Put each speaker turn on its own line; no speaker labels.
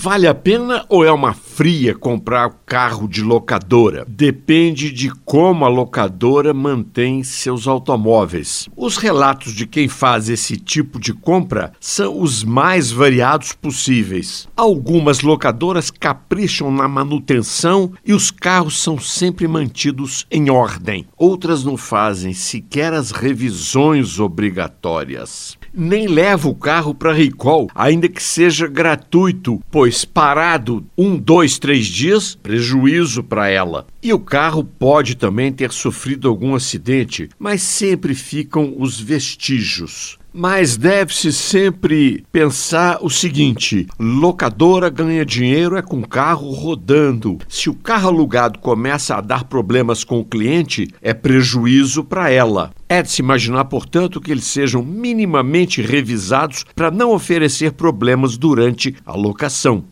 Vale a pena ou é uma fria comprar carro de locadora? Depende de como a locadora mantém seus automóveis. Os relatos de quem faz esse tipo de compra são os mais variados possíveis. Algumas locadoras capricham na manutenção e os carros são sempre mantidos em ordem. Outras não fazem sequer as revisões obrigatórias nem leva o carro para recall, ainda que seja gratuito, pois parado um, dois, três dias, prejuízo para ela. E o carro pode também ter sofrido algum acidente, mas sempre ficam os vestígios. Mas deve-se sempre pensar o seguinte: locadora ganha dinheiro é com carro rodando. Se o carro alugado começa a dar problemas com o cliente, é prejuízo para ela. É de se imaginar, portanto, que eles sejam minimamente revisados para não oferecer problemas durante a locação.